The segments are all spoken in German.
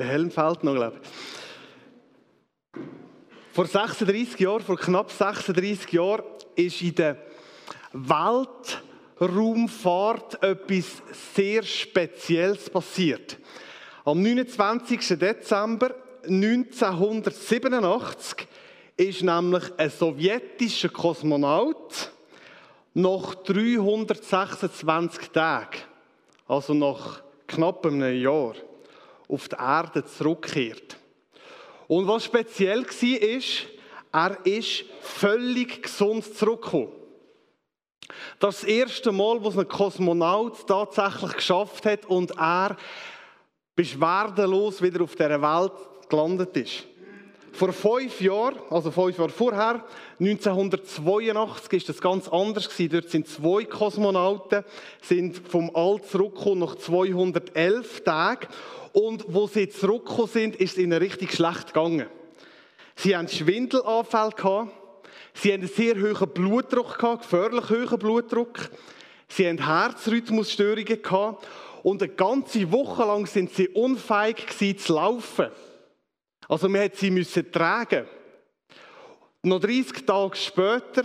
der Helm fällt noch, glaube ich. Vor 36 Jahren, vor knapp 36 Jahren, ist in der Weltraumfahrt etwas sehr Spezielles passiert. Am 29. Dezember 1987 ist nämlich ein sowjetischer Kosmonaut nach 326 Tagen, also nach knapp einem Jahr, auf die Erde zurückkehrt. Und was speziell war, ist, er ist völlig gesund zurückgekommen. Das ist das erste Mal, wo ein Kosmonaut tatsächlich geschafft hat und er beschwerdelos wieder auf dieser Welt gelandet ist. Vor fünf Jahren, also fünf Jahre vorher, 1982, ist das ganz anders gewesen. Dort sind zwei Kosmonauten, sind vom All zurückgekommen nach 211 Tagen. Und wo sie zurückgekommen sind, ist es ihnen richtig schlecht gegangen. Sie haben Schwindelanfälle gehabt. Sie haben einen sehr hohen Blutdruck gehabt, gefährlich hohen Blutdruck. Sie haben Herzrhythmusstörungen gehabt. Und eine ganze Woche lang sind sie unfähig gewesen, zu laufen. Also man hat sie müssen tragen. Noch 30 Tage später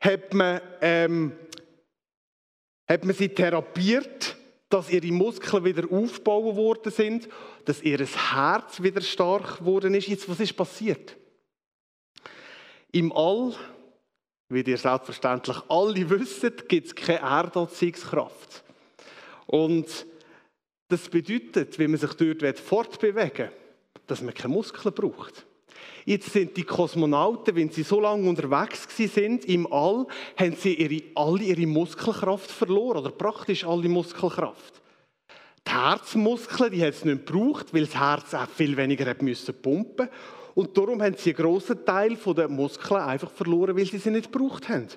hat man, ähm, hat man sie therapiert, dass ihre Muskeln wieder aufgebaut worden sind, dass ihr Herz wieder stark geworden ist. Jetzt, was ist passiert? Im All, wie ihr selbstverständlich alle wisst, gibt es keine Erdanziehungskraft. Und das bedeutet, wenn man sich dort fortbewegen will, dass man keine Muskeln braucht. Jetzt sind die Kosmonauten, wenn sie so lange unterwegs sind im All, haben sie ihre, alle ihre Muskelkraft verloren oder praktisch alle Muskelkraft. Die Herzmuskeln, die es nicht gebraucht, weil das Herz auch viel weniger hat müssen pumpen und darum haben sie einen grossen Teil der Muskeln einfach verloren, weil sie sie nicht gebraucht haben.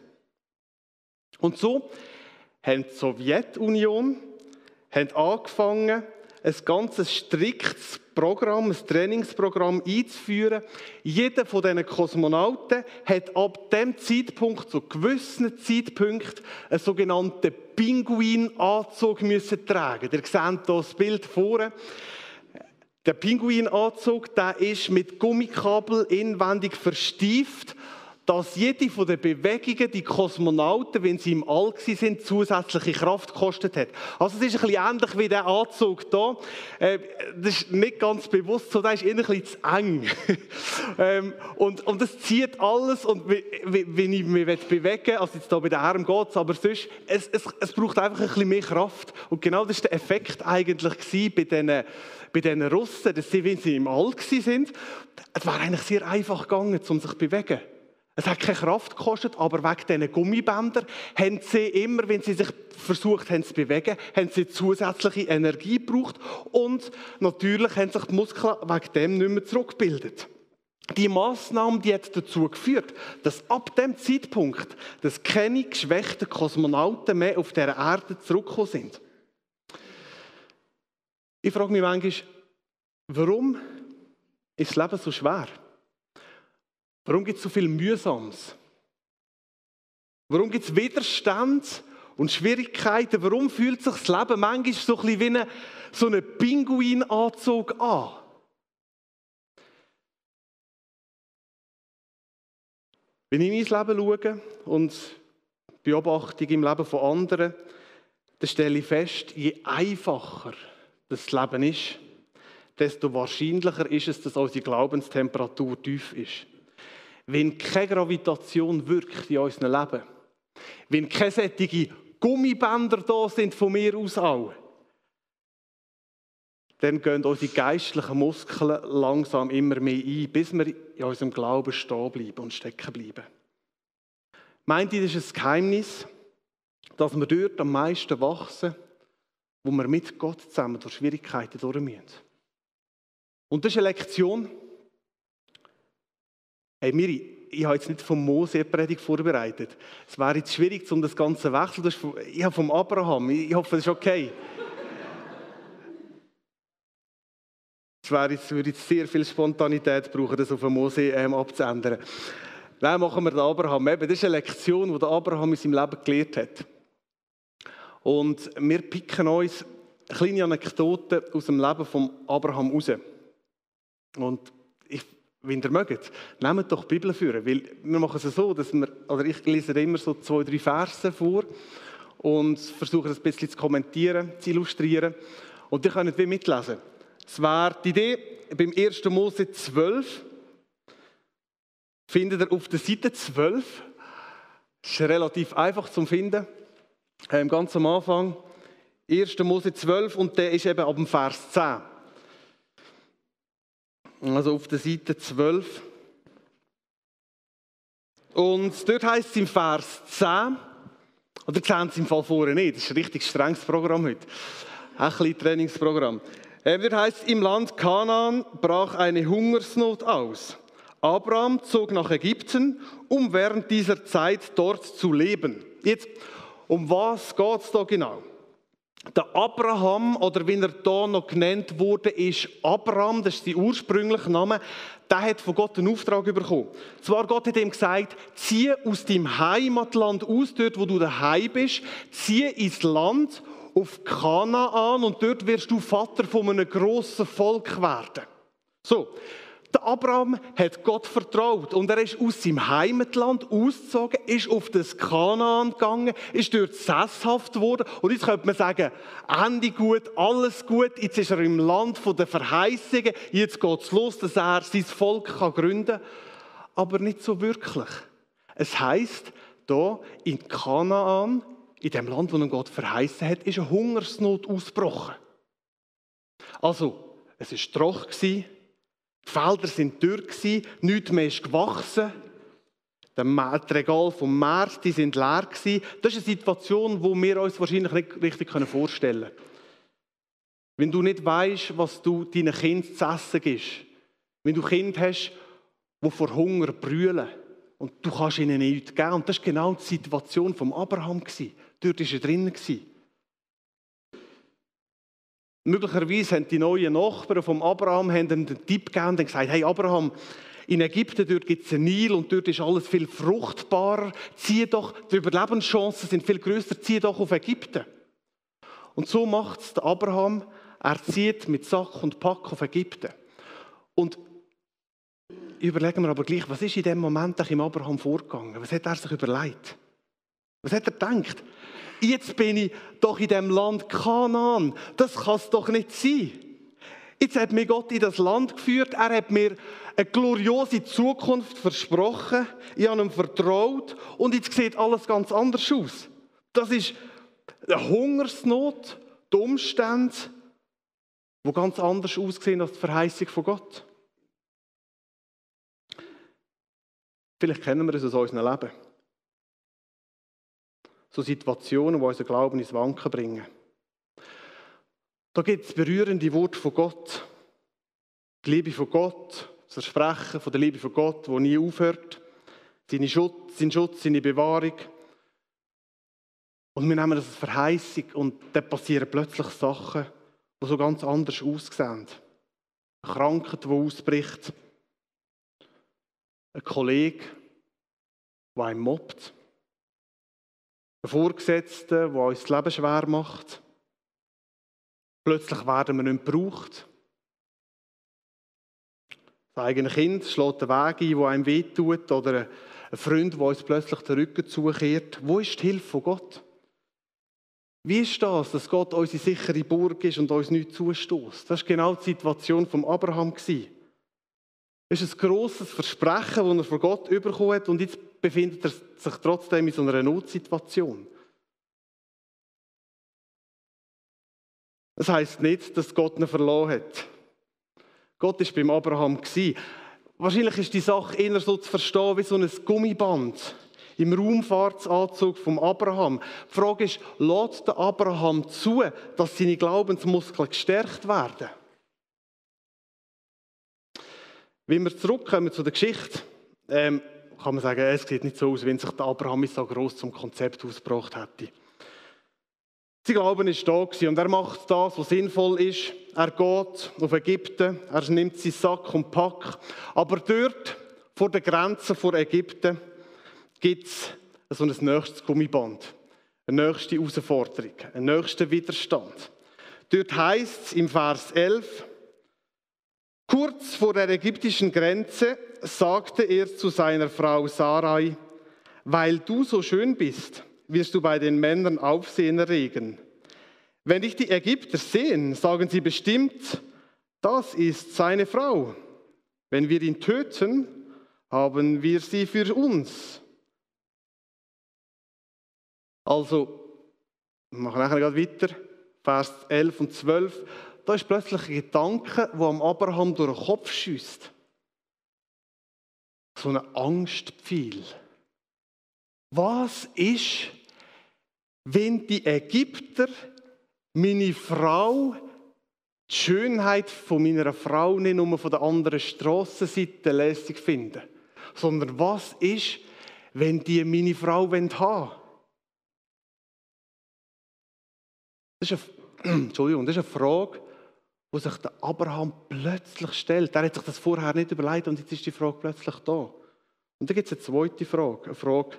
Und so haben die Sowjetunion haben angefangen, ein ganz striktes Programm, ein Trainingsprogramm einzuführen. Jeder von diesen Kosmonauten hat ab dem Zeitpunkt, zu gewissen Zeitpunkt, einen sogenannten Pinguinanzug müssen tragen. Ihr seht hier das Bild vorne. Der Pinguinanzug, der ist mit Gummikabel inwendig verstieft dass jede von den Bewegungen die Kosmonauten, wenn sie im All sind, zusätzliche Kraft gekostet hat. Also es ist ein bisschen ähnlich wie der Anzug hier. Äh, das ist nicht ganz bewusst so, der ist eher ein bisschen zu eng. ähm, und, und das zieht alles und wenn ich mich bewegen also jetzt hier bei den Armen geht es, aber sonst, es, es, es braucht einfach ein bisschen mehr Kraft. Und genau das war der Effekt eigentlich bei diesen, bei diesen Russen, dass sie, wenn sie im All sind, es war eigentlich sehr einfach gegangen, um sich zu bewegen. Es hat keine Kraft gekostet, aber wegen diesen Gummibändern haben sie immer, wenn sie sich versucht haben zu bewegen, haben sie zusätzliche Energie gebraucht und natürlich haben sich die Muskeln wegen dem nicht mehr zurückgebildet. Die Maßnahme, die hat dazu geführt, dass ab dem Zeitpunkt dass keine geschwächten Kosmonauten mehr auf der Erde zurückgekommen sind. Ich frage mich manchmal, warum ist das Leben so schwer? Warum gibt es so viel Mühsames? Warum gibt es Widerstand und Schwierigkeiten? Warum fühlt sich das Leben manchmal so ein bisschen wie eine, so ein Pinguinanzug an? Wenn ich in mein Leben schaue und Beobachtung im Leben von anderen, dann stelle ich fest, je einfacher das Leben ist, desto wahrscheinlicher ist es, dass unsere Glaubenstemperatur tief ist wenn keine Gravitation wirkt in unserem Leben, wenn keine solche Gummibänder da sind von mir aus auch, dann gehen unsere geistlichen Muskeln langsam immer mehr ein, bis wir in unserem Glauben stehen bleiben und stecken bleiben. Meint ihr, das ist ein Geheimnis, dass wir dort am meisten wachsen, wo wir mit Gott zusammen durch Schwierigkeiten durch müssen? Und das ist eine Lektion, Hey Miri, ich habe jetzt nicht vom Mose eine Predigt vorbereitet. Es wäre jetzt schwierig, um das Ganze zu wechseln. Ich habe vom Abraham. Ich hoffe, das ist okay. Es wäre jetzt, würde jetzt sehr viel Spontanität brauchen, das auf Mose ähm, abzuändern. Nein, machen wir den Abraham. Eben, das ist eine Lektion, die Abraham in seinem Leben gelernt hat. Und wir picken uns kleine Anekdoten aus dem Leben von Abraham raus. Und ich, wenn ihr mögt, nehmt doch die Bibel führen, weil wir machen es so, dass wir, oder ich lese immer so zwei, drei Verse vor und versuche das ein bisschen zu kommentieren, zu illustrieren. Und ihr könnt wie mitlesen. Es wäre die Idee, beim 1. Mose 12, findet ihr auf der Seite 12, das ist relativ einfach zu finden, ähm, ganz am Anfang, 1. Mose 12 und der ist eben ab dem Vers 10. Also auf der Seite 12. Und dort heißt es im Vers 10, oder sehen Sie im Fall vorher nicht, das ist ein richtig strenges Programm heute. Ein bisschen Trainingsprogramm. Ähm, dort heißt es, im Land Kanaan brach eine Hungersnot aus. Abraham zog nach Ägypten, um während dieser Zeit dort zu leben. Jetzt, um was geht es da genau? Der Abraham, oder wie er hier noch genannt wurde, ist Abraham, das ist sein ursprünglicher Name, der hat von Gott einen Auftrag bekommen. Zwar Gott hat ihm gesagt, zieh aus deinem Heimatland aus, dort wo du daheim bist, zieh ins Land auf Kanaan und dort wirst du Vater von einem grossen Volk werden. So, der Abraham hat Gott vertraut und er ist aus seinem Heimatland ausgezogen, ist auf das Kanaan gegangen, ist dort sesshaft geworden. Und jetzt könnte man sagen, Ende gut, alles gut, jetzt ist er im Land der Verheißungen, jetzt geht es los, dass er sein Volk kann gründen kann, aber nicht so wirklich. Es heißt da in Kanaan, in dem Land, wo er Gott verheißen hat, ist eine Hungersnot ausgebrochen. Also, es war trocken, die Felder waren dürr, nichts mehr ist gewachsen. Die Regale vom März die sind leer. Das ist eine Situation, die wir uns wahrscheinlich nicht richtig vorstellen können. Wenn du nicht weißt, was du deinen Kindern zu essen gibst, wenn du Kinder hast, die vor Hunger brüllen und du kannst ihnen nichts geben. Und das war genau die Situation von Abraham. Dort war er drinnen. Möglicherweise haben die neuen Nachbarn von Abraham einen Tipp gegeben und gesagt, hey Abraham, in Ägypten gibt es einen Nil und dort ist alles viel fruchtbarer. Zieh doch, die Überlebenschancen sind viel größer, zieh doch auf Ägypten. Und so macht es Abraham. Er zieht mit Sack und Pack auf Ägypten. Und überlegen wir aber gleich, was ist in dem Moment im Abraham vorgegangen? Was hat er sich überlegt? Was hat er gedacht? Jetzt bin ich doch in dem Land Kanaan. Das kann es doch nicht sein. Jetzt hat mir Gott in das Land geführt. Er hat mir eine gloriose Zukunft versprochen. Ich habe ihm vertraut. Und jetzt sieht alles ganz anders aus. Das ist eine Hungersnot, die Umstände, die ganz anders aussehen als die Verheißung von Gott. Vielleicht kennen wir es aus unserem Leben so Situationen, die unseren Glauben ins Wanken bringen. Da gibt es berührende Worte von Gott. Die Liebe von Gott, das Versprechen von der Liebe von Gott, wo nie aufhört. Seine Schutz, sein Schutz, seine Bewahrung. Und wir nehmen das als Verheißung und dann passieren plötzlich Sachen, die so ganz anders aussehen. Eine Krankheit, die ausbricht. Ein Kollege, der einen mobbt. Ein Vorgesetzter, der uns das Leben schwer macht. Plötzlich werden wir nicht gebraucht. Das eigene Kind schlägt den Weg ein, der einem wehtut. Oder ein Freund, der uns plötzlich den Rücken zukehrt. Wo ist die Hilfe von Gott? Wie ist das, dass Gott unsere sichere Burg ist und uns nichts zustoßt? Das war genau die Situation von Abraham. Es ist ein grosses Versprechen, das er von Gott bekommen hat. Und jetzt befindet er sich trotzdem in so einer Notsituation. Das heißt nicht, dass Gott ihn verloren hat. Gott ist beim Abraham Wahrscheinlich ist die Sache eher so zu verstehen wie so ein Gummiband im Raumfahrtsanzug vom Abraham. Die Frage ist, lässt der Abraham zu, dass seine Glaubensmuskeln gestärkt werden? Wenn wir zurückkommen zu der Geschichte, ähm, kann man sagen, es sieht nicht so aus, wenn sich der Abraham so groß zum Konzept ausgebracht hätte. Sein Glauben ist da und er macht das, was sinnvoll ist. Er geht auf Ägypten, er nimmt seinen Sack und Pack. Aber dort, vor der Grenze von Ägypten, gibt es so ein nächstes Gummiband, eine nächste Herausforderung, einen nächsten Widerstand. Dort heißt es im Vers 11, Kurz vor der ägyptischen Grenze sagte er zu seiner Frau Sarai, weil du so schön bist, wirst du bei den Männern Aufsehen erregen. Wenn dich die Ägypter sehen, sagen sie bestimmt, das ist seine Frau. Wenn wir ihn töten, haben wir sie für uns. Also, wir machen nachher gerade weiter, Vers 11 und 12. Da ist plötzlich ein Gedanke, wo am Abraham durch den Kopf schießt. So eine Angstpfeil. Was ist, wenn die Ägypter meine Frau, die Schönheit von meiner Frau nicht nur von der anderen Strassenseite lässig finden, sondern was ist, wenn die meine Frau haben wollen? Das ist eine, Entschuldigung, das ist eine Frage, die sich der Abraham plötzlich stellt. Er hat sich das vorher nicht überlegt und jetzt ist die Frage plötzlich da. Und dann gibt es eine zweite Frage, eine Frage,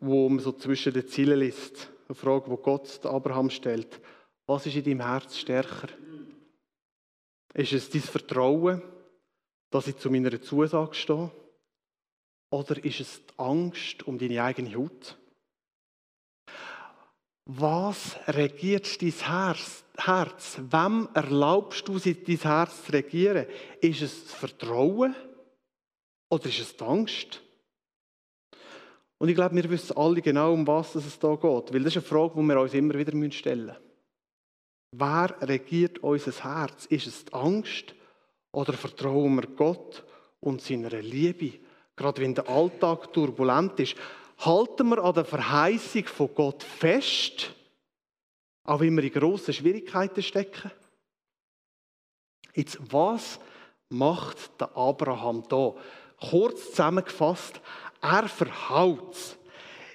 wo man so zwischen den Zielen liest. Eine Frage, die Gott Abraham stellt. Was ist in deinem Herz stärker? Ist es dein Vertrauen, dass ich zu meiner Zusage stehe? Oder ist es die Angst um deine eigene Haut? Was regiert dein Herz? Wem erlaubst du, dein Herz zu regieren? Ist es das Vertrauen oder ist es die Angst? Und ich glaube, wir wissen alle genau, um was es da geht. Weil das ist eine Frage, die wir uns immer wieder stellen müssen. Wer regiert unser Herz? Ist es die Angst oder vertrauen wir Gott und seiner Liebe? Gerade wenn der Alltag turbulent ist, halten wir an der Verheißung von Gott fest, auch wenn wir in grossen Schwierigkeiten stecken? Jetzt, was macht der Abraham da? Kurz zusammengefasst, er verhaut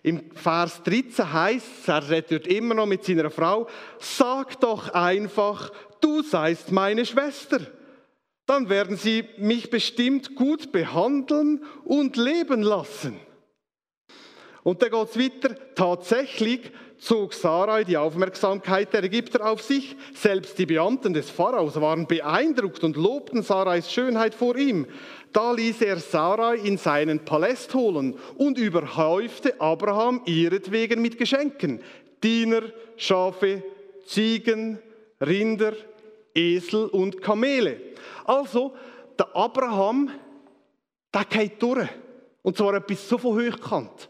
Im Vers 13 heißt es, er redet immer noch mit seiner Frau, sag doch einfach, du seist meine Schwester. Dann werden sie mich bestimmt gut behandeln und leben lassen. Und dann geht es weiter. Tatsächlich zog Sarai die Aufmerksamkeit der Ägypter auf sich. Selbst die Beamten des Pharaos waren beeindruckt und lobten Sarais Schönheit vor ihm. Da ließ er Sarai in seinen Palast holen und überhäufte Abraham ihretwegen mit Geschenken. Diener, Schafe, Ziegen, Rinder, Esel und Kamele. Also, der Abraham, der geht durch. Und zwar etwas so von hochkant.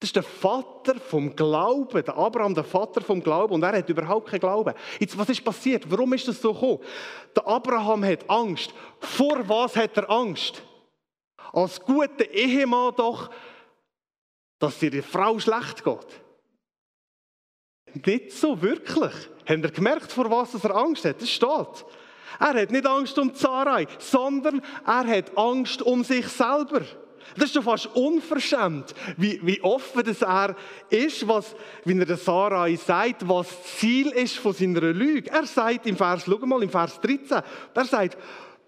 Das ist der Vater vom Glauben, der Abraham, der Vater vom Glauben, und er hat überhaupt keinen Glauben. Jetzt, was ist passiert? Warum ist das so gekommen? Der Abraham hat Angst. Vor was hat er Angst? Als guter Ehemann doch, dass dir die Frau schlecht geht. Nicht so wirklich. Habt ihr gemerkt, vor was er Angst hat? Das steht. Er hat nicht Angst um Zarai, sondern er hat Angst um sich selber. Das ist schon fast unverschämt, wie, wie offen das er ist, was, wie er der Sarai sagt, was das Ziel ist von seiner Lüge. Er sagt im Vers, schau mal, im Vers 13, er sagt,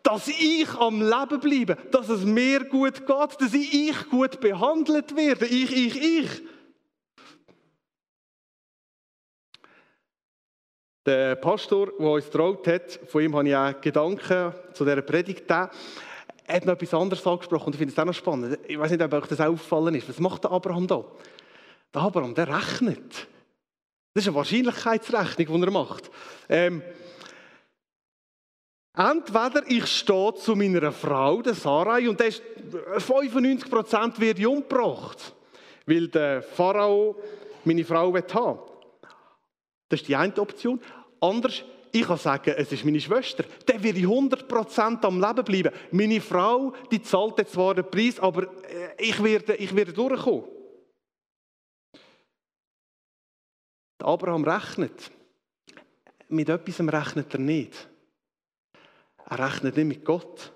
dass ich am Leben bleibe, dass es mir gut geht, dass ich gut behandelt werde, ich, ich, ich. Der Pastor, der uns traut hat, von ihm habe ich auch Gedanken zu dieser Predigt gegeben. Er hat noch etwas anderes angesprochen und ich finde es auch noch spannend. Ich weiß nicht, ob euch das aufgefallen ist. Was macht der Abraham da? Der Abraham, der rechnet. Das ist eine Wahrscheinlichkeitsrechnung, die er macht. Ähm, entweder ich stehe zu meiner Frau, der Sarai, und 95% wird umgebracht, weil der Pharao meine Frau haben will. Das ist die eine Option. Anders, ich kann sagen, es ist meine Schwester. Dann werde ich 100% am Leben bleiben. Meine Frau, die zahlt jetzt zwar den Preis, aber äh, ich werde, ich werde durchkommen. Der Abraham rechnet. Mit etwas rechnet er nicht. Er rechnet nicht mit Gott.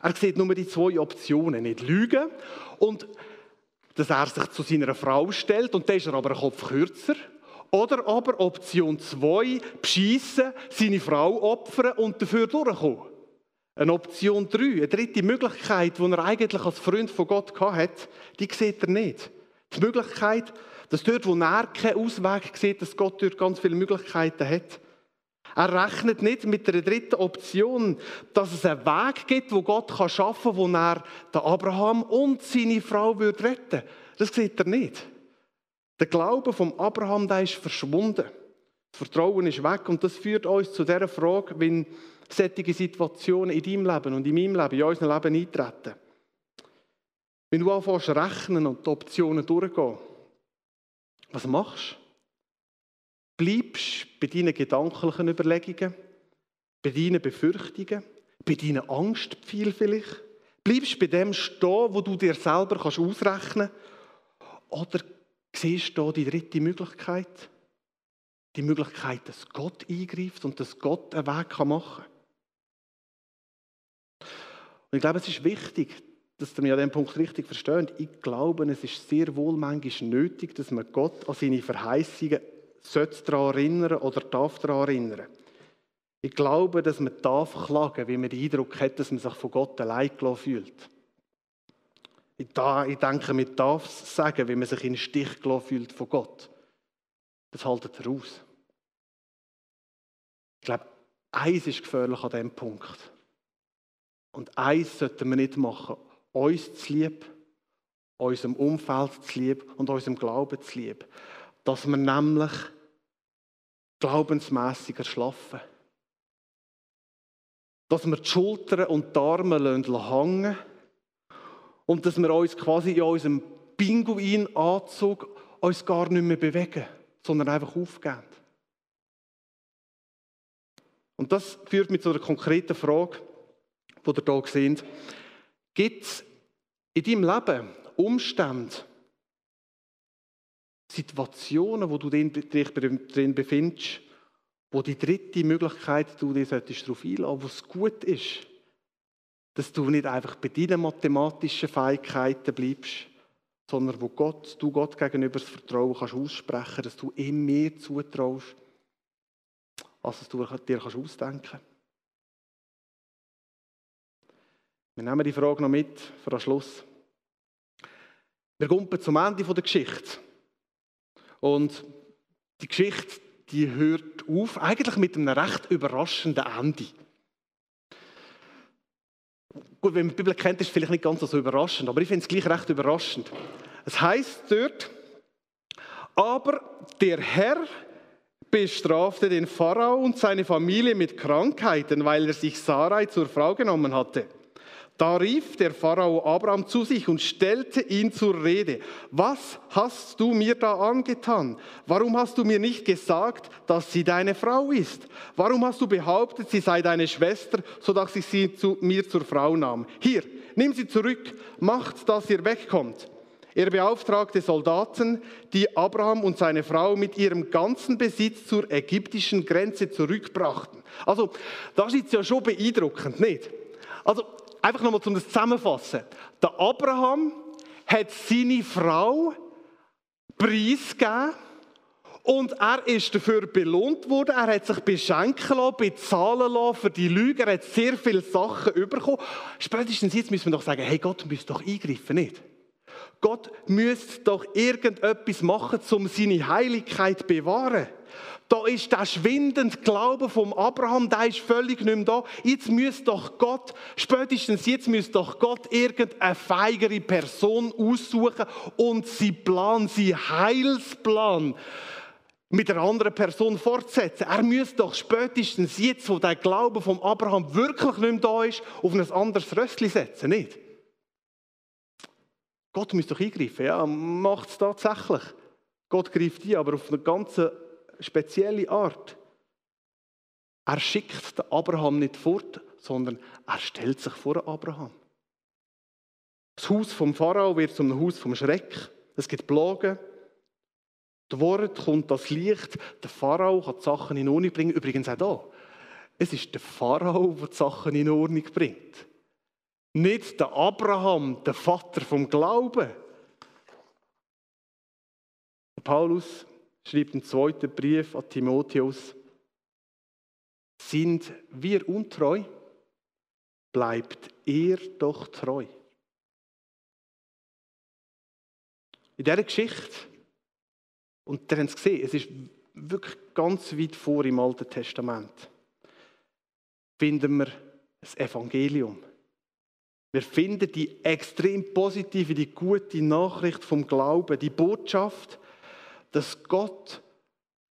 Er sieht nur die zwei Optionen. Nicht lügen und dass er sich zu seiner Frau stellt und dann ist er aber einen Kopf kürzer oder aber Option 2, beschissen, seine Frau opfern und dafür durchkommen. Eine Option 3, eine dritte Möglichkeit, die er eigentlich als Freund von Gott hat, die sieht er nicht. Die Möglichkeit, dass dort, wo er keinen Ausweg sieht, dass Gott dort ganz viele Möglichkeiten hat. Er rechnet nicht mit der dritten Option, dass es einen Weg gibt, wo Gott schaffen kann, wo er den Abraham und seine Frau würde retten Das sieht er nicht. Der Glaube vom Abraham, der ist verschwunden. Das Vertrauen ist weg und das führt uns zu der Frage, wenn solche Situationen in deinem Leben und in meinem Leben, in unserem Leben eintreten. Wenn du anfängst rechnen und die Optionen durchgehen, was machst du? Bleibst bei deinen gedanklichen Überlegungen, bei deinen Befürchtungen, bei deinen Angstpfeilen vielleicht? Bleibst bei dem stehen, wo du dir selber ausrechnen kannst? Oder siehst du die dritte Möglichkeit? Die Möglichkeit, dass Gott eingreift und dass Gott einen Weg machen kann. Und ich glaube, es ist wichtig, dass mich an diesem Punkt richtig versteht. Ich glaube, es ist sehr wohl manchmal nötig, dass man Gott an seine Verheißungen daran erinnern oder darf daran erinnern. Ich glaube, dass man darf klagen, wenn man den Eindruck hat, dass man sich von Gott allein fühlt. Ich, denke, man darf es sagen, wenn man sich in den Stich gelassen fühlt von Gott. Das haltet er aus. Ich glaube, eins ist gefährlich an diesem Punkt. Und eins sollten wir nicht machen. Uns zu lieb, unserem Umfeld zu lieb und unserem Glauben zu lieb. Dass wir nämlich glaubensmässig erschlafen. Dass wir die Schultern und die Arme hängen und dass wir uns quasi in unserem Pinguinanzug uns gar nicht mehr bewegen, sondern einfach aufgeben. Und das führt mich zu einer konkreten Frage, die ihr hier seht. Gibt es in deinem Leben Umstände, Situationen, wo du dich drin befindest, wo die dritte Möglichkeit, du dich darauf einlassen wo es gut ist, dass du nicht einfach bei deinen mathematischen Fähigkeiten bleibst, sondern wo Gott, du Gott gegenüber das Vertrauen kannst aussprechen, dass du ihm mehr zutraust, als du dir kannst ausdenken kannst. Wir nehmen die Frage noch mit für den Schluss. Wir kommen zum Ende der Geschichte. Und die Geschichte, die hört auf, eigentlich mit einem recht überraschenden Ende. Gut, wenn man die Bibel kennt, ist es vielleicht nicht ganz so überraschend, aber ich finde es gleich recht überraschend. Es heißt dort, aber der Herr bestrafte den Pharao und seine Familie mit Krankheiten, weil er sich Sarai zur Frau genommen hatte. Da rief der Pharao Abraham zu sich und stellte ihn zur Rede. Was hast du mir da angetan? Warum hast du mir nicht gesagt, dass sie deine Frau ist? Warum hast du behauptet, sie sei deine Schwester, sodass ich sie zu mir zur Frau nahm? Hier, nimm sie zurück, macht, dass ihr wegkommt. Er beauftragte Soldaten, die Abraham und seine Frau mit ihrem ganzen Besitz zur ägyptischen Grenze zurückbrachten. Also, das ist ja schon beeindruckend, nicht? Also, einfach nochmal um das zusammenfassen. Der Abraham hat seine Frau preisgegeben und er ist dafür belohnt worden. Er hat sich beschenken lassen, bezahlen lassen für die Lüge. Er hat sehr viele Sachen bekommen. Spätestens jetzt müssen wir doch sagen, hey, Gott müsste doch eingreifen, nicht? Gott müsste doch irgendetwas machen, um seine Heiligkeit zu bewahren. Da ist der schwindende Glaube vom Abraham, der ist völlig nicht mehr da. Jetzt müsste doch Gott, spätestens jetzt müsste doch Gott irgendeine feigere Person aussuchen und sie Plan, sie Heilsplan mit einer anderen Person fortsetzen. Er müsste doch spätestens jetzt, wo der Glaube vom Abraham wirklich nicht mehr da ist, auf ein anderes Röstchen setzen, nicht? Gott müsste doch eingreifen, ja, macht es tatsächlich. Gott greift ein, aber auf eine ganz spezielle Art. Er schickt den Abraham nicht fort, sondern er stellt sich vor Abraham. Das Haus vom Pharao wird zum Haus vom Schreck. Es gibt Plagen. Das Wort kommt das Licht. Der Pharao kann die Sachen in Ordnung bringen. Übrigens auch da. Es ist der Pharao, der die Sachen in Ordnung bringt. Nicht der Abraham, der Vater vom Glauben. Paulus schreibt im zweiten Brief an Timotheus, sind wir untreu, bleibt er doch treu. In dieser Geschichte, und ihr habt es gesehen, es ist wirklich ganz weit vor im Alten Testament, finden wir das Evangelium. Wir finden die extrem positive, die gute Nachricht vom Glauben, die Botschaft, dass Gott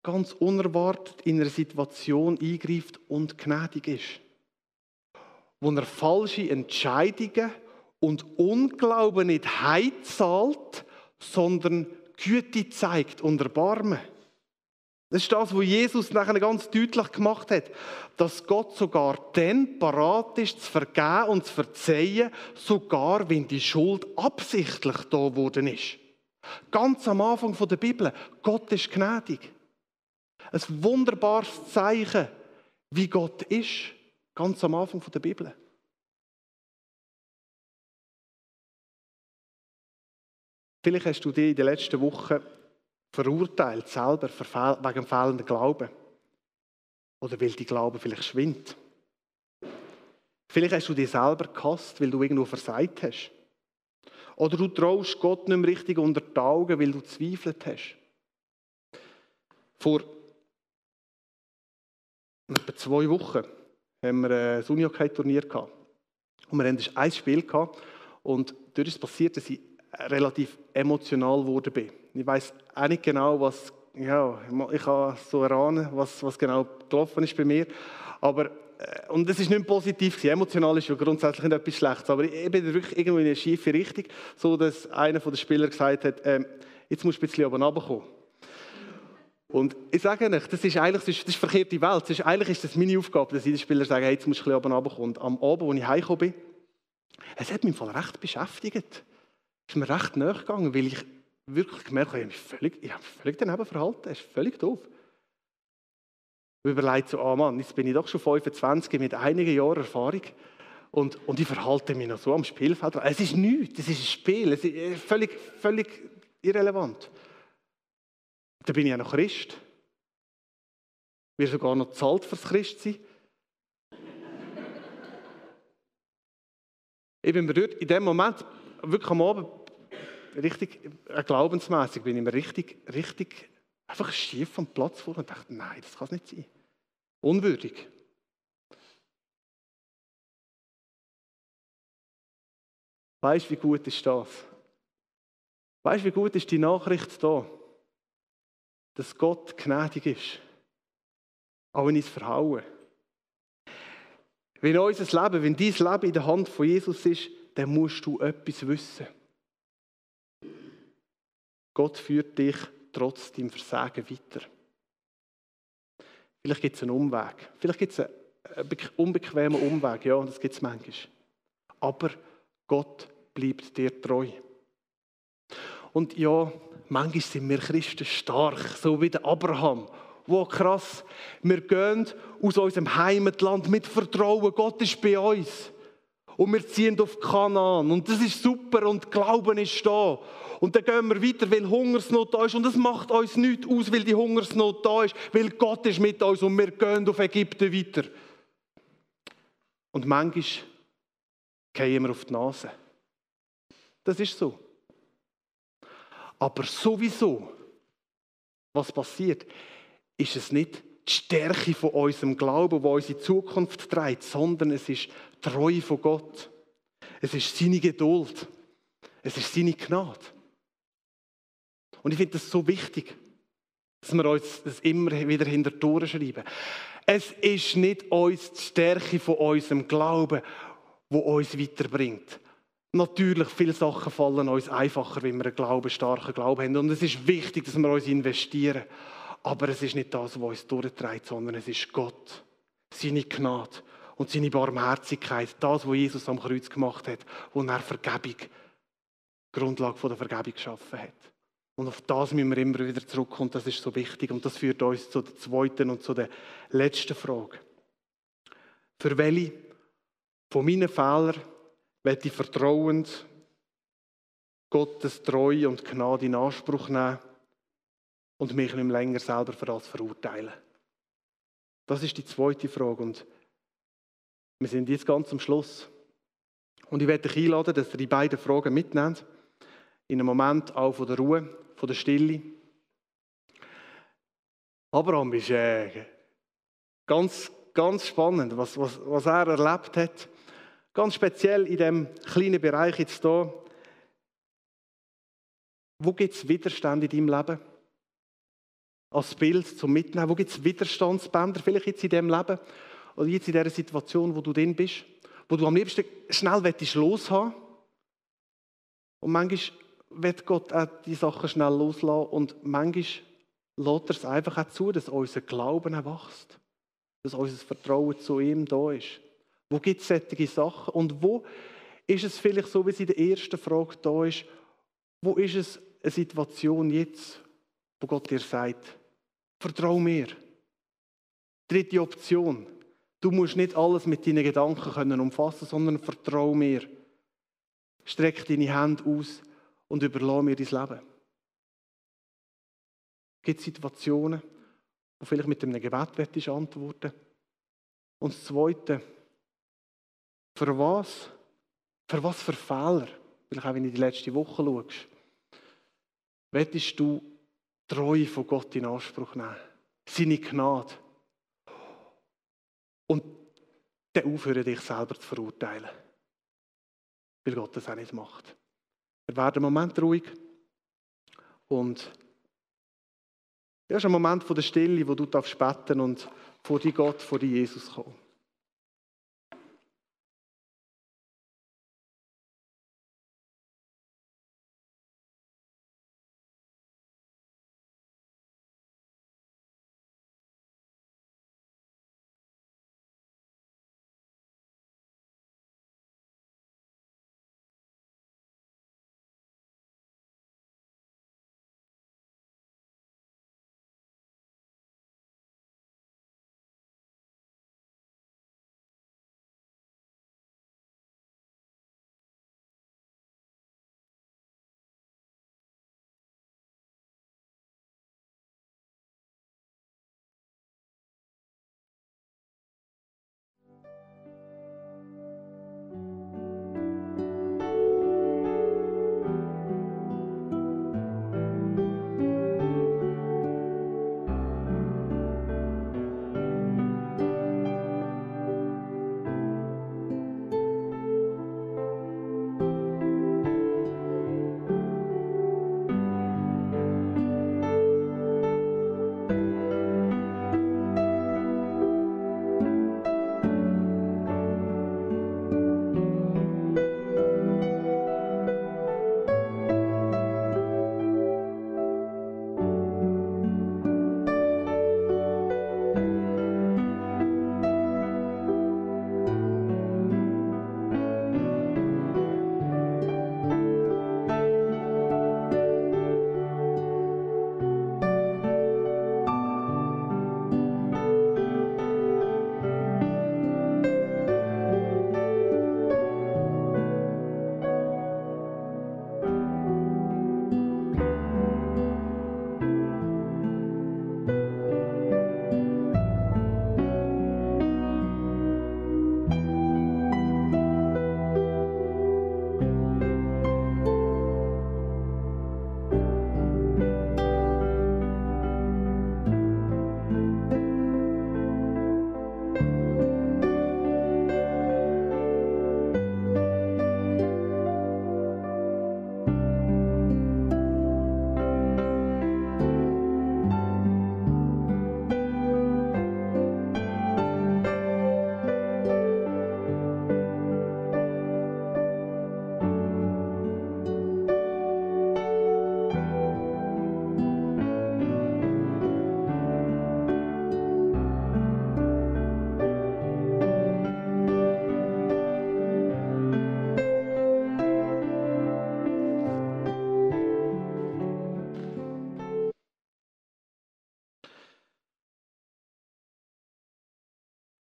ganz unerwartet in eine Situation eingreift und gnädig ist. Wo er falsche Entscheidungen und Unglauben nicht heizahlt, sondern Güte zeigt und Erbarmen. Das ist das, was Jesus nachher ganz deutlich gemacht hat, dass Gott sogar dann parat ist, zu vergeben und zu verzeihen, sogar wenn die Schuld absichtlich da worden ist. Ganz am Anfang der Bibel, Gott ist gnädig. Ein wunderbares Zeichen, wie Gott ist, ganz am Anfang der Bibel. Vielleicht hast du dich in den letzten Wochen verurteilt, selber wegen fehlenden Glauben. Oder weil dein Glaube vielleicht schwindet. Vielleicht hast du dich selber gehasst, weil du irgendwo versagt hast. Oder du traust Gott nicht mehr richtig unter die Augen, weil du zweifelt hast. Vor etwa zwei Wochen haben wir ein Unihockey-Turnier gehabt. Und wir hatten ein Spiel. Und dort ist es passiert, dass ich relativ emotional geworden bin. Ich weiß auch nicht genau, was, ja, ich kann so erahnen, was, was genau gelaufen ist bei mir. Aber, äh, und es ist nicht positiv gewesen. Emotional ist ja grundsätzlich nicht etwas Schlechtes. Aber ich bin wirklich irgendwo in eine schiefe Richtung, so dass einer der Spieler gesagt hat, äh, jetzt musst du ein bisschen oben runterkommen. Und ich sage euch, das ist eigentlich das ist, das ist verkehrte Welt. Das ist, eigentlich ist das meine Aufgabe, dass die Spieler sagen, hey, jetzt musst du ein bisschen oben runterkommen. Und am Abend, als ich heimgekommen bin, es hat mich im Fall recht beschäftigt ist mir recht nahe gegangen, weil ich wirklich gemerkt habe, ich habe mich völlig, ich habe mich völlig daneben verhalten. Das ist völlig doof. Ich überlege so, ah Mann, jetzt bin ich doch schon 25 mit einigen Jahren Erfahrung und, und ich verhalte mich noch so am Spielfeld. Es ist nichts, es ist ein Spiel, es ist äh, völlig, völlig irrelevant. Da bin ich ja noch Christ. Wir sogar noch zahlt fürs Christsein. ich bin mir in dem Moment wirklich am Abend richtig äh, glaubensmässig bin ich mir richtig, richtig einfach schief vom Platz vor und dachte, nein, das kann es nicht sein. Unwürdig. Weißt du, wie gut ist das? Weißt du, wie gut ist die Nachricht da? Dass Gott gnädig ist. Auch in ins Verhauen. Wenn unser Leben, wenn dein Leben in der Hand von Jesus ist, dann musst du etwas wissen. Gott führt dich trotz deinem Versagen weiter. Vielleicht gibt es einen Umweg. Vielleicht gibt es einen unbequemen Umweg. Ja, das gibt es manchmal. Aber Gott bleibt dir treu. Und ja, manchmal sind wir Christen stark, so wie der Abraham. Wow, krass. Wir gehen aus unserem Heimatland mit Vertrauen. Gott ist bei uns und wir ziehen auf Kanaan und das ist super und Glauben ist da. Und dann gehen wir weiter, weil Hungersnot da ist und das macht uns nichts aus, weil die Hungersnot da ist, weil Gott ist mit uns und wir gehen auf Ägypten weiter. Und manchmal gehen wir auf die Nase. Das ist so. Aber sowieso, was passiert, ist es nicht die Stärke von unserem Glauben, wo unsere Zukunft trägt, sondern es ist Treue von Gott. Es ist seine Geduld. Es ist seine Gnade. Und ich finde das so wichtig, dass wir uns das immer wieder hinter die schreiben. Es ist nicht uns die Stärke von unserem Glauben, wo uns weiterbringt. Natürlich, viele Sachen fallen uns einfacher, wenn wir einen Glauben, starken Glauben haben. Und es ist wichtig, dass wir uns investieren. Aber es ist nicht das, was uns durchträgt, sondern es ist Gott, seine Gnade und seine Barmherzigkeit. Das, was Jesus am Kreuz gemacht hat, wo er Vergebung, Grundlage der Vergebung geschaffen hat. Und auf das müssen wir immer wieder zurückkommen. Das ist so wichtig. Und das führt uns zu der zweiten und zu der letzten Frage. Für welche von meinen Fehlern werde ich vertrauend Gottes Treue und Gnade in Anspruch nehmen und mich nicht länger selber für das verurteilen. Das ist die zweite Frage und wir sind jetzt ganz am Schluss. Und ich werde dich einladen, dass ihr die beiden Fragen mitnehmt, in einem Moment auch von der Ruhe, von der Stille. Abraham ist äh, ganz, ganz spannend, was, was, was er erlebt hat. Ganz speziell in dem kleinen Bereich jetzt hier. Wo gibt es Widerstand in deinem Leben? Als Bild zum Mitnehmen. Wo gibt es Widerstandsbänder? Vielleicht jetzt in diesem Leben oder jetzt in dieser Situation, wo du drin bist, wo du am liebsten schnell loshaben Und manchmal wird Gott auch die Sachen schnell loslassen und manchmal lässt er es einfach auch zu, dass unser Glauben wächst. Dass unser Vertrauen zu ihm da ist. Wo gibt es solche Sachen? Und wo ist es vielleicht so, wie es in der ersten Frage da ist, wo ist es eine Situation jetzt, wo Gott dir sagt, vertrau mir. Dritte Option. Du musst nicht alles mit deinen Gedanken können umfassen, sondern vertrau mir. Streck deine Hände aus und überlasse mir dein Leben. Es gibt Situationen, wo vielleicht mit einem Gebet antworten Und das Zweite, für was? Für was für Fehler? Vielleicht auch, wenn du die letzte Woche schaust. Wettest du Treue von Gott in Anspruch nehmen? Seine Gnade? Und dann aufhören, dich selber zu verurteilen. Weil Gott das auch nicht macht. Wir werden einen Moment ruhig und ja, ist ein Moment der Stille, wo du darfst beten und vor die Gott, vor die Jesus kommen.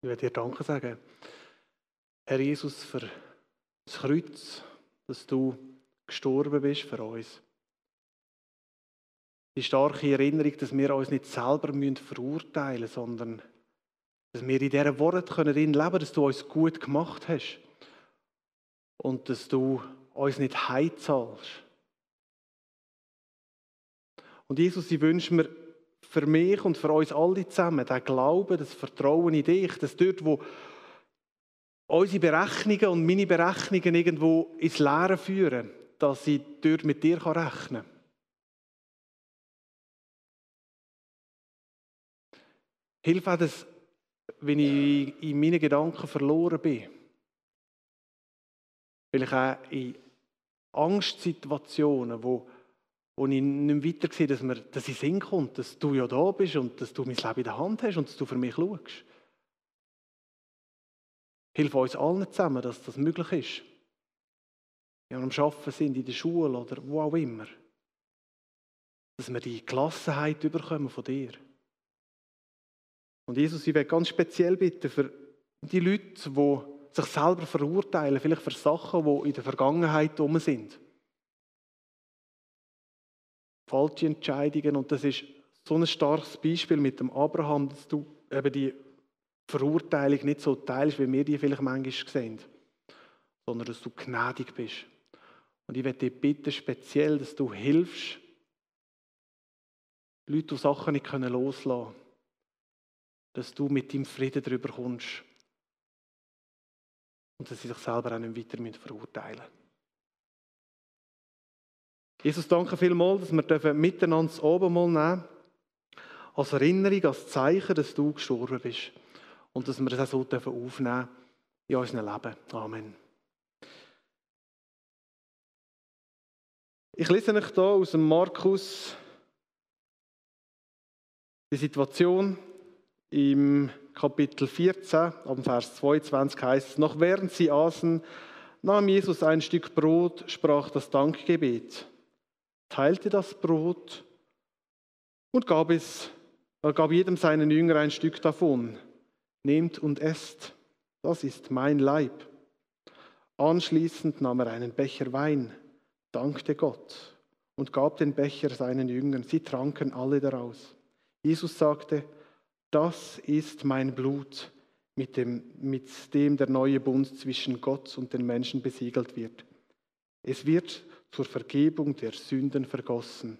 Ich werde dir Danke sagen. Herr Jesus, für das Kreuz, dass du gestorben bist für uns. Die starke Erinnerung, dass wir uns nicht selber verurteilen müssen, sondern dass wir in dieser Worte können leben können, dass du uns gut gemacht hast und dass du uns nicht heimzahlst. Und Jesus, ich wünsche mir für mich und für uns alle zusammen, der Glaube, das Vertrauen in dich, dass dort, wo unsere Berechnungen und meine Berechnungen irgendwo ins Leere führen, dass ich dort mit dir rechnen kann. Hilf auch, dass, wenn ich in meinen Gedanken verloren bin, vielleicht auch in Angstsituationen, wo, wo ich nicht weiter sehe, dass, mir, dass ich Sinn kommt, dass du ja da bist und dass du mein Leben in der Hand hast und dass du für mich schaust. Hilf uns allen zusammen, dass das möglich ist. Wenn wir am Arbeiten sind, in der Schule oder wo auch immer. Dass wir die Gelassenheit überkommen von dir. Und Jesus, ich will ganz speziell bitten für die Leute, die sich selber verurteilen, vielleicht für Sachen, die in der Vergangenheit um sind. Falsche Entscheidungen. Und das ist so ein starkes Beispiel mit dem Abraham, dass du eben die Verurteilung nicht so teilst, wie wir die vielleicht manchmal sehen, sondern dass du gnädig bist. Und ich werde dich bitten, speziell, dass du hilfst, Leute, die Sachen nicht loslassen können dass du mit deinem Frieden darüber kommst und dass sie sich selber auch nicht weiter verurteilen müssen. Jesus, danke vielmals, dass wir miteinander das Abendmahl nehmen als Erinnerung, als Zeichen, dass du gestorben bist und dass wir das auch so aufnehmen in unserem Leben. Amen. Ich lese euch hier aus dem Markus die Situation, im Kapitel 14, am Vers 22 heißt es, noch während sie aßen, nahm Jesus ein Stück Brot, sprach das Dankgebet, teilte das Brot und gab es, gab jedem seinen Jünger ein Stück davon. Nehmt und esst, das ist mein Leib. Anschließend nahm er einen Becher Wein, dankte Gott und gab den Becher seinen Jüngern. Sie tranken alle daraus. Jesus sagte, das ist mein Blut, mit dem, mit dem der neue Bund zwischen Gott und den Menschen besiegelt wird. Es wird zur Vergebung der Sünden vergossen.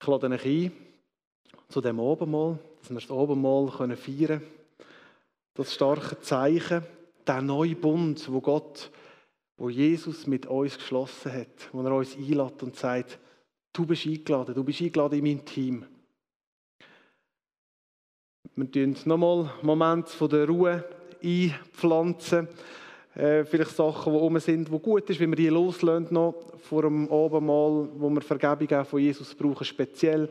Ich lade euch ein zu dem Abendmahl, dass wir das Abendmahl feiern können. Das starke Zeichen, der neue Bund, wo Gott, wo Jesus mit uns geschlossen hat, wo er uns einlädt und sagt, Du bist eingeladen, du bist eingeladen in mein Team. Wir tun nochmal einen Moment von der Ruhe einpflanzen. Äh, vielleicht Sachen, die um sind, die gut ist, wenn wir die loslösen noch vor dem Abendmahl, wo wir Vergebung auch von Jesus brauchen, speziell,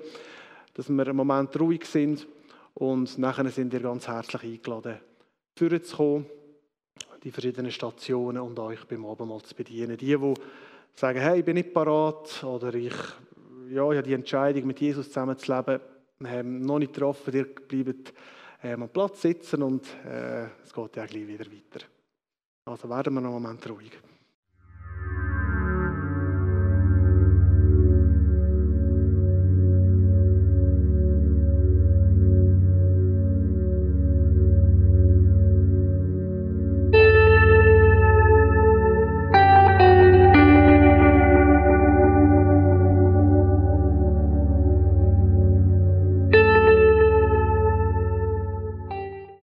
dass wir einen Moment ruhig sind und nachher sind wir ganz herzlich eingeladen, vorzukommen, die verschiedenen Stationen und euch beim Abendmahl zu bedienen. Die, die sagen, hey, ich bin nicht parat oder ich ja, ich habe die Entscheidung, mit Jesus zusammen zu leben, ähm, noch nicht getroffen. Ihr bleibt ähm, am Platz sitzen und äh, es geht ja gleich wieder weiter. Also werden wir noch einen Moment ruhig.